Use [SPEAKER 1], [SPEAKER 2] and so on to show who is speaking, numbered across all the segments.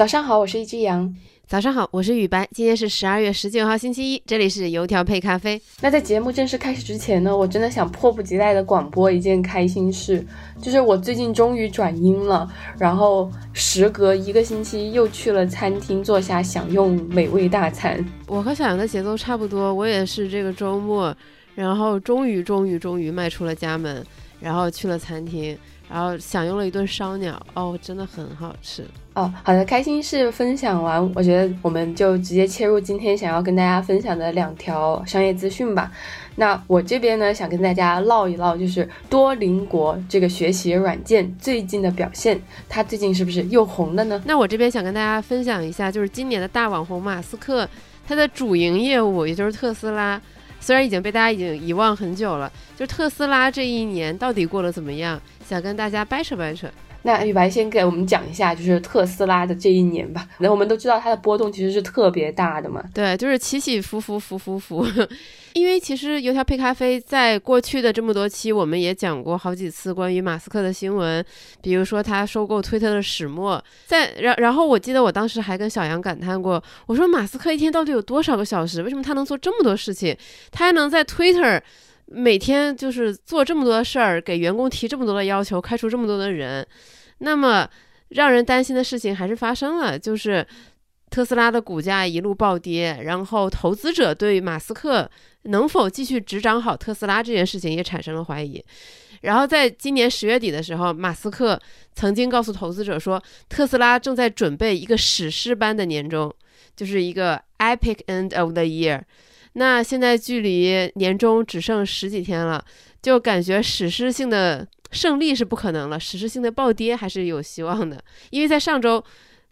[SPEAKER 1] 早上好，我是一只羊。
[SPEAKER 2] 早上好，我是雨白。今天是十二月十九号，星期一，这里是油条配咖啡。
[SPEAKER 1] 那在节目正式开始之前呢，我真的想迫不及待的广播一件开心事，就是我最近终于转阴了，然后时隔一个星期又去了餐厅坐下享用美味大餐。
[SPEAKER 2] 我和小杨的节奏差不多，我也是这个周末，然后终于终于终于迈出了家门，然后去了餐厅。然后享用了一顿烧鸟哦，真的很好吃
[SPEAKER 1] 哦。好的，开心事分享完，我觉得我们就直接切入今天想要跟大家分享的两条商业资讯吧。那我这边呢，想跟大家唠一唠，就是多邻国这个学习软件最近的表现，它最近是不是又红了呢？
[SPEAKER 2] 那我这边想跟大家分享一下，就是今年的大网红马斯克，他的主营业务也就是特斯拉。虽然已经被大家已经遗忘很久了，就是特斯拉这一年到底过得怎么样？想跟大家掰扯掰扯。
[SPEAKER 1] 那雨白先给我们讲一下，就是特斯拉的这一年吧。那我们都知道它的波动其实是特别大的嘛。
[SPEAKER 2] 对，就是起起伏伏，伏伏伏。因为其实油条配咖啡在过去的这么多期，我们也讲过好几次关于马斯克的新闻，比如说他收购推特的始末。在然然后我记得我当时还跟小杨感叹过，我说马斯克一天到底有多少个小时？为什么他能做这么多事情？他还能在 Twitter。每天就是做这么多事儿，给员工提这么多的要求，开除这么多的人，那么让人担心的事情还是发生了，就是特斯拉的股价一路暴跌，然后投资者对马斯克能否继续执掌好特斯拉这件事情也产生了怀疑。然后在今年十月底的时候，马斯克曾经告诉投资者说，特斯拉正在准备一个史诗般的年终，就是一个 epic end of the year。那现在距离年终只剩十几天了，就感觉史诗性的胜利是不可能了，史诗性的暴跌还是有希望的。因为在上周，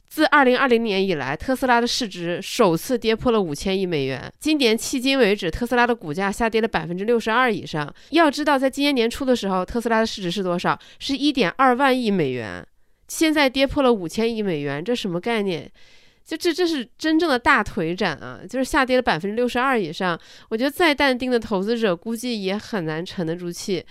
[SPEAKER 2] 自二零二零年以来，特斯拉的市值首次跌破了五千亿美元。今年迄今为止，特斯拉的股价下跌了百分之六十二以上。要知道，在今年年初的时候，特斯拉的市值是多少？是一点二万亿美元。现在跌破了五千亿美元，这什么概念？就这，这是真正的大腿斩啊！就是下跌了百分之六十二以上，我觉得再淡定的投资者估计也很难沉得住气。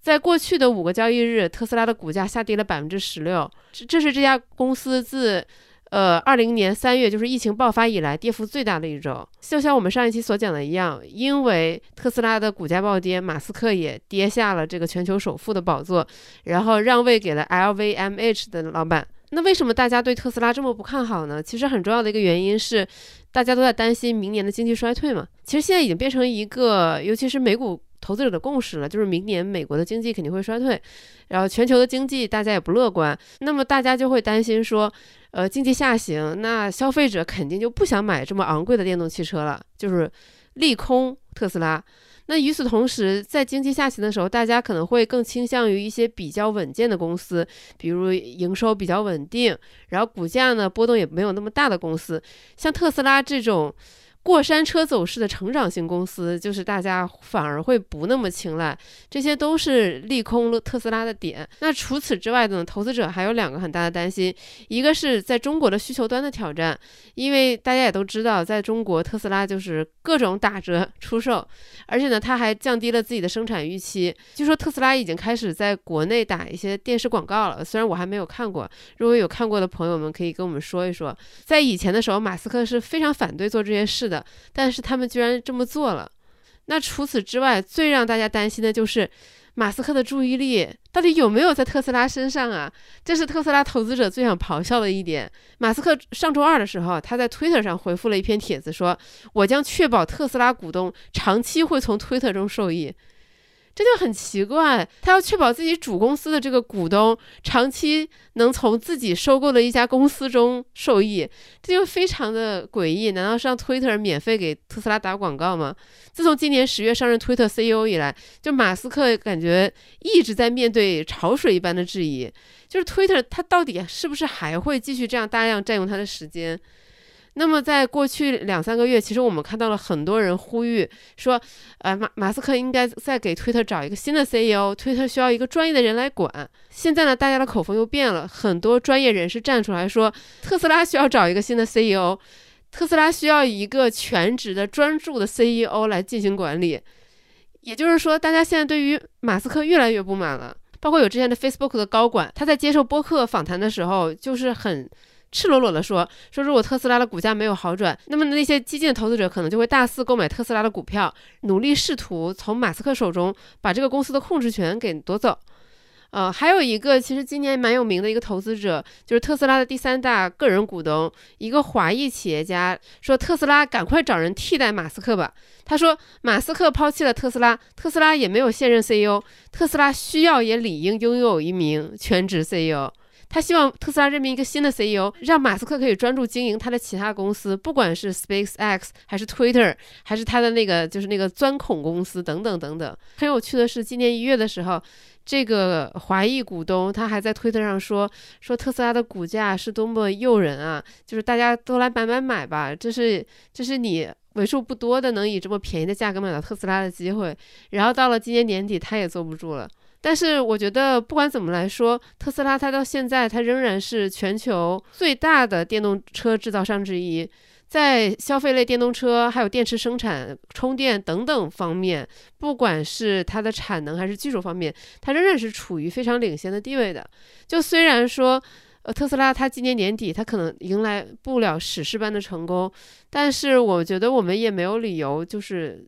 [SPEAKER 2] 在过去的五个交易日，特斯拉的股价下跌了百分之十六，这这是这家公司自呃二零年三月就是疫情爆发以来跌幅最大的一周。就像我们上一期所讲的一样，因为特斯拉的股价暴跌，马斯克也跌下了这个全球首富的宝座，然后让位给了 LVMH 的老板。那为什么大家对特斯拉这么不看好呢？其实很重要的一个原因是，大家都在担心明年的经济衰退嘛。其实现在已经变成一个，尤其是美股投资者的共识了，就是明年美国的经济肯定会衰退，然后全球的经济大家也不乐观。那么大家就会担心说，呃，经济下行，那消费者肯定就不想买这么昂贵的电动汽车了，就是利空特斯拉。那与此同时，在经济下行的时候，大家可能会更倾向于一些比较稳健的公司，比如营收比较稳定，然后股价呢波动也没有那么大的公司，像特斯拉这种。过山车走势的成长型公司，就是大家反而会不那么青睐，这些都是利空了特斯拉的点。那除此之外呢，投资者还有两个很大的担心，一个是在中国的需求端的挑战，因为大家也都知道，在中国特斯拉就是各种打折出售，而且呢，它还降低了自己的生产预期。据说特斯拉已经开始在国内打一些电视广告了，虽然我还没有看过，如果有看过的朋友们可以跟我们说一说。在以前的时候，马斯克是非常反对做这些事。的，但是他们居然这么做了。那除此之外，最让大家担心的就是马斯克的注意力到底有没有在特斯拉身上啊？这是特斯拉投资者最想咆哮的一点。马斯克上周二的时候，他在推特上回复了一篇帖子，说：“我将确保特斯拉股东长期会从推特中受益。”这就很奇怪，他要确保自己主公司的这个股东长期能从自己收购的一家公司中受益，这就非常的诡异。难道是让 Twitter 免费给特斯拉打广告吗？自从今年十月上任 Twitter CEO 以来，就马斯克感觉一直在面对潮水一般的质疑，就是 Twitter 它到底是不是还会继续这样大量占用他的时间？那么，在过去两三个月，其实我们看到了很多人呼吁说，呃，马马斯克应该再给推特找一个新的 CEO，推特需要一个专业的人来管。现在呢，大家的口风又变了，很多专业人士站出来说，特斯拉需要找一个新的 CEO，特斯拉需要一个全职的专注的 CEO 来进行管理。也就是说，大家现在对于马斯克越来越不满了，包括有之前的 Facebook 的高管，他在接受播客访谈的时候，就是很。赤裸裸的说，说如果特斯拉的股价没有好转，那么那些激进的投资者可能就会大肆购买特斯拉的股票，努力试图从马斯克手中把这个公司的控制权给夺走。呃，还有一个其实今年蛮有名的一个投资者，就是特斯拉的第三大个人股东，一个华裔企业家说：“特斯拉赶快找人替代马斯克吧。”他说：“马斯克抛弃了特斯拉，特斯拉也没有现任 CEO，特斯拉需要也理应拥有一名全职 CEO。他希望特斯拉任命一个新的 CEO，让马斯克可以专注经营他的其他公司，不管是 SpaceX 还是 Twitter，还是他的那个就是那个钻孔公司等等等等。很有趣的是，今年一月的时候。”这个华裔股东他还在推特上说说特斯拉的股价是多么诱人啊，就是大家都来买买买吧，这是这是你为数不多的能以这么便宜的价格买到特斯拉的机会。然后到了今年年底，他也坐不住了。但是我觉得不管怎么来说，特斯拉它到现在它仍然是全球最大的电动车制造商之一。在消费类电动车、还有电池生产、充电等等方面，不管是它的产能还是技术方面，它仍然是处于非常领先的地位的。就虽然说，呃，特斯拉它今年年底它可能迎来不了史诗般的成功，但是我觉得我们也没有理由就是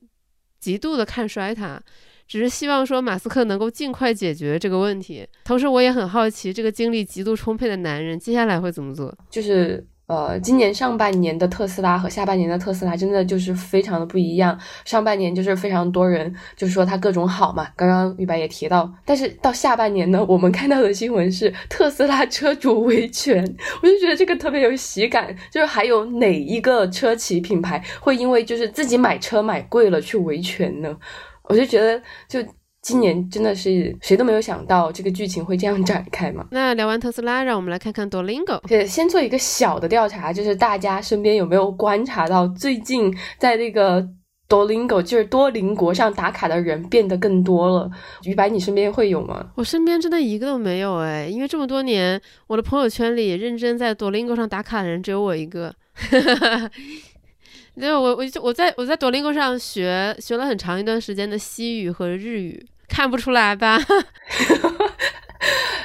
[SPEAKER 2] 极度的看衰它，只是希望说马斯克能够尽快解决这个问题。同时，我也很好奇，这个精力极度充沛的男人接下来会怎么做？
[SPEAKER 1] 就是。呃，今年上半年的特斯拉和下半年的特斯拉真的就是非常的不一样。上半年就是非常多人就说它各种好嘛，刚刚玉白也提到。但是到下半年呢，我们看到的新闻是特斯拉车主维权，我就觉得这个特别有喜感。就是还有哪一个车企品牌会因为就是自己买车买贵了去维权呢？我就觉得就。今年真的是谁都没有想到这个剧情会这样展开嘛？
[SPEAKER 2] 那聊完特斯拉，让我们来看看 Dolingo。
[SPEAKER 1] 对，先做一个小的调查，就是大家身边有没有观察到，最近在那个 Dolingo，就是多邻国上打卡的人变得更多了。于白，你身边会有吗？
[SPEAKER 2] 我身边真的一个都没有哎，因为这么多年，我的朋友圈里认真在 Dolingo 上打卡的人只有我一个。就我我就我在我在多林 o 上学学了很长一段时间的西语和日语。看不出来吧？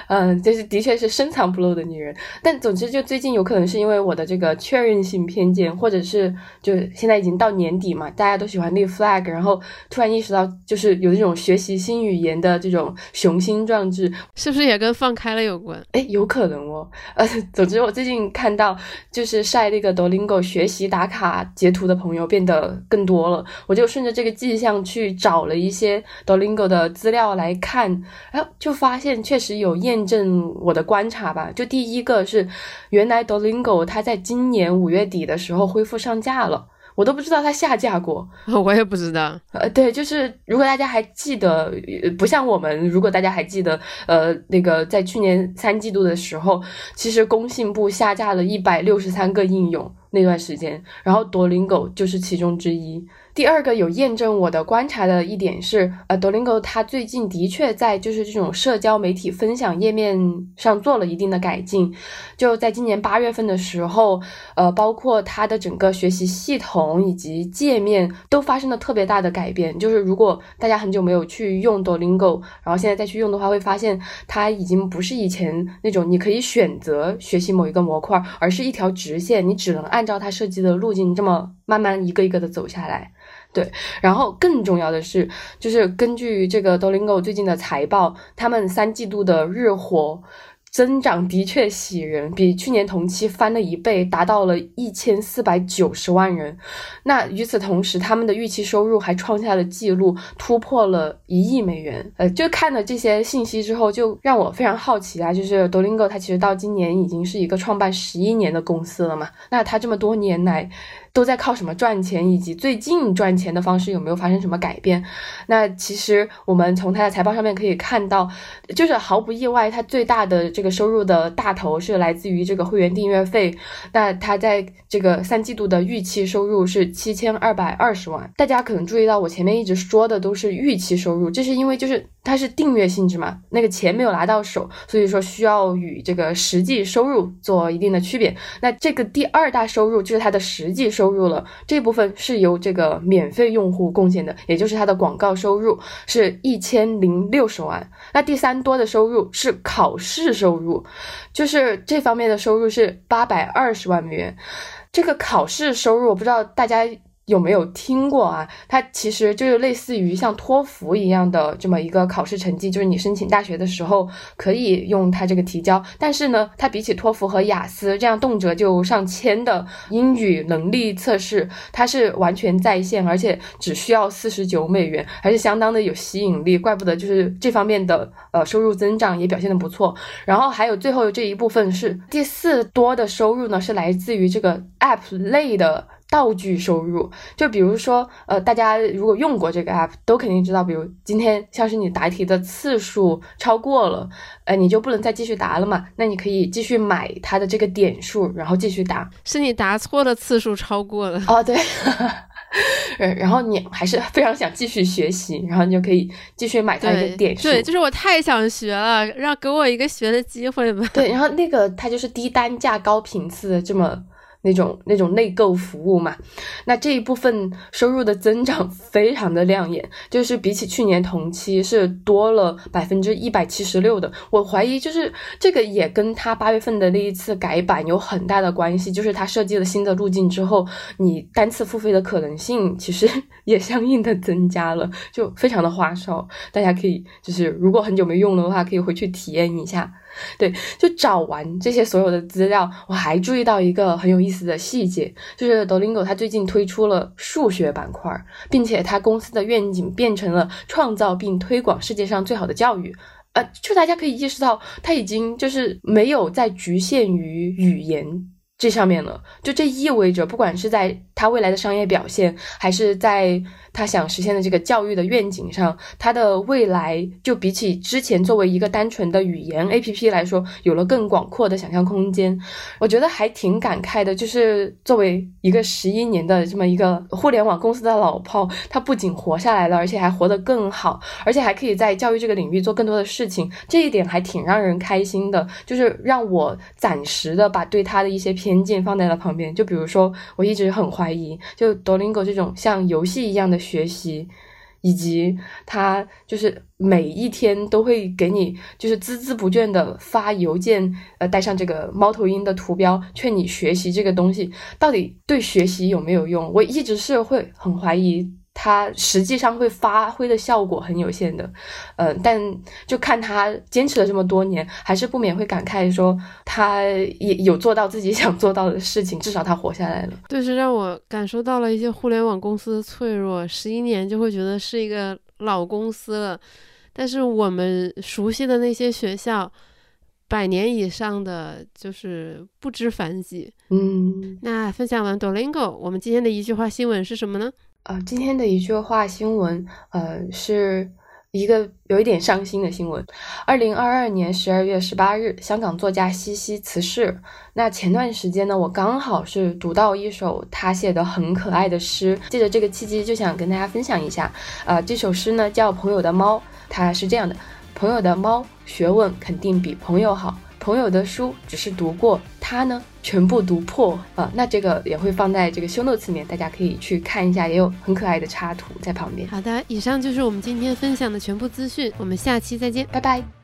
[SPEAKER 1] 嗯，就是的确是深藏不露的女人，但总之就最近有可能是因为我的这个确认性偏见，或者是就现在已经到年底嘛，大家都喜欢立 flag，然后突然意识到就是有这种学习新语言的这种雄心壮志，
[SPEAKER 2] 是不是也跟放开了有关？
[SPEAKER 1] 哎，有可能哦。呃，总之我最近看到就是晒那个 Dolingo 学习打卡截图的朋友变得更多了，我就顺着这个迹象去找了一些 Dolingo 的资料来看，哎，就发现确实有验。验证我的观察吧，就第一个是，原来 Dolingo 它在今年五月底的时候恢复上架了，我都不知道它下架过，
[SPEAKER 2] 我也不知道。
[SPEAKER 1] 呃，对，就是如果大家还记得，不像我们，如果大家还记得，呃，那个在去年三季度的时候，其实工信部下架了一百六十三个应用那段时间，然后 Dolingo 就是其中之一。第二个有验证我的观察的一点是，呃，Dolingo 它最近的确在就是这种社交媒体分享页面上做了一定的改进。就在今年八月份的时候，呃，包括它的整个学习系统以及界面都发生了特别大的改变。就是如果大家很久没有去用 Dolingo，然后现在再去用的话，会发现它已经不是以前那种你可以选择学习某一个模块，而是一条直线，你只能按照它设计的路径这么慢慢一个一个的走下来。对，然后更重要的是，就是根据这个 Dolingo 最近的财报，他们三季度的日活。增长的确喜人，比去年同期翻了一倍，达到了一千四百九十万人。那与此同时，他们的预期收入还创下了纪录，突破了一亿美元。呃，就看了这些信息之后，就让我非常好奇啊，就是 Dolingo 它其实到今年已经是一个创办十一年的公司了嘛？那它这么多年来都在靠什么赚钱？以及最近赚钱的方式有没有发生什么改变？那其实我们从它的财报上面可以看到，就是毫不意外，它最大的。这个收入的大头是来自于这个会员订阅费，那它在这个三季度的预期收入是七千二百二十万。大家可能注意到，我前面一直说的都是预期收入，这是因为就是它是订阅性质嘛，那个钱没有拿到手，所以说需要与这个实际收入做一定的区别。那这个第二大收入就是它的实际收入了，这部分是由这个免费用户贡献的，也就是它的广告收入是一千零六十万。那第三多的收入是考试收入，就是这方面的收入是八百二十万美元。这个考试收入，我不知道大家。有没有听过啊？它其实就是类似于像托福一样的这么一个考试成绩，就是你申请大学的时候可以用它这个提交。但是呢，它比起托福和雅思这样动辄就上千的英语能力测试，它是完全在线，而且只需要四十九美元，还是相当的有吸引力。怪不得就是这方面的呃收入增长也表现的不错。然后还有最后这一部分是第四多的收入呢，是来自于这个 App 类的。道具收入，就比如说，呃，大家如果用过这个 app，都肯定知道，比如今天像是你答题的次数超过了，呃，你就不能再继续答了嘛，那你可以继续买它的这个点数，然后继续答。
[SPEAKER 2] 是你答错的次数超过了
[SPEAKER 1] 哦，对，然后你还是非常想继续学习，然后你就可以继续买它一个点数。
[SPEAKER 2] 对，就是我太想学了，让给我一个学的机会吧。
[SPEAKER 1] 对，然后那个它就是低单价高频次的这么。那种那种内购服务嘛，那这一部分收入的增长非常的亮眼，就是比起去年同期是多了百分之一百七十六的。我怀疑就是这个也跟他八月份的那一次改版有很大的关系，就是他设计了新的路径之后，你单次付费的可能性其实 也相应的增加了，就非常的花哨。大家可以就是如果很久没用的话，可以回去体验一下。对，就找完这些所有的资料，我还注意到一个很有意思的细节，就是 Dolingo 它最近推出了数学板块，并且它公司的愿景变成了创造并推广世界上最好的教育。呃，就大家可以意识到，它已经就是没有再局限于语言这上面了。就这意味着，不管是在他未来的商业表现，还是在他想实现的这个教育的愿景上，他的未来就比起之前作为一个单纯的语言 A P P 来说，有了更广阔的想象空间。我觉得还挺感慨的，就是作为一个十一年的这么一个互联网公司的老炮，他不仅活下来了，而且还活得更好，而且还可以在教育这个领域做更多的事情。这一点还挺让人开心的，就是让我暂时的把对他的一些偏偏见放在了旁边。就比如说，我一直很怀疑，就 Dolingo 这种像游戏一样的。学习，以及他就是每一天都会给你就是孜孜不倦的发邮件，呃，带上这个猫头鹰的图标，劝你学习这个东西，到底对学习有没有用？我一直是会很怀疑。它实际上会发挥的效果很有限的，呃，但就看他坚持了这么多年，还是不免会感慨说，他也有做到自己想做到的事情，至少他活下来了。
[SPEAKER 2] 对，是让我感受到了一些互联网公司的脆弱，十一年就会觉得是一个老公司了，但是我们熟悉的那些学校，百年以上的就是不知凡几。
[SPEAKER 1] 嗯，
[SPEAKER 2] 那分享完 Dolingo，我们今天的一句话新闻是什么呢？
[SPEAKER 1] 呃，今天的一句话新闻，呃，是一个有一点伤心的新闻。二零二二年十二月十八日，香港作家西西辞世。那前段时间呢，我刚好是读到一首他写的很可爱的诗，借着这个契机，就想跟大家分享一下。呃，这首诗呢叫《朋友的猫》，它是这样的：朋友的猫，学问肯定比朋友好。朋友的书只是读过，他呢全部读破啊！那这个也会放在这个修 notes 里面，大家可以去看一下，也有很可爱的插图在旁边。
[SPEAKER 2] 好的，以上就是我们今天分享的全部资讯，我们下期再见，
[SPEAKER 1] 拜拜。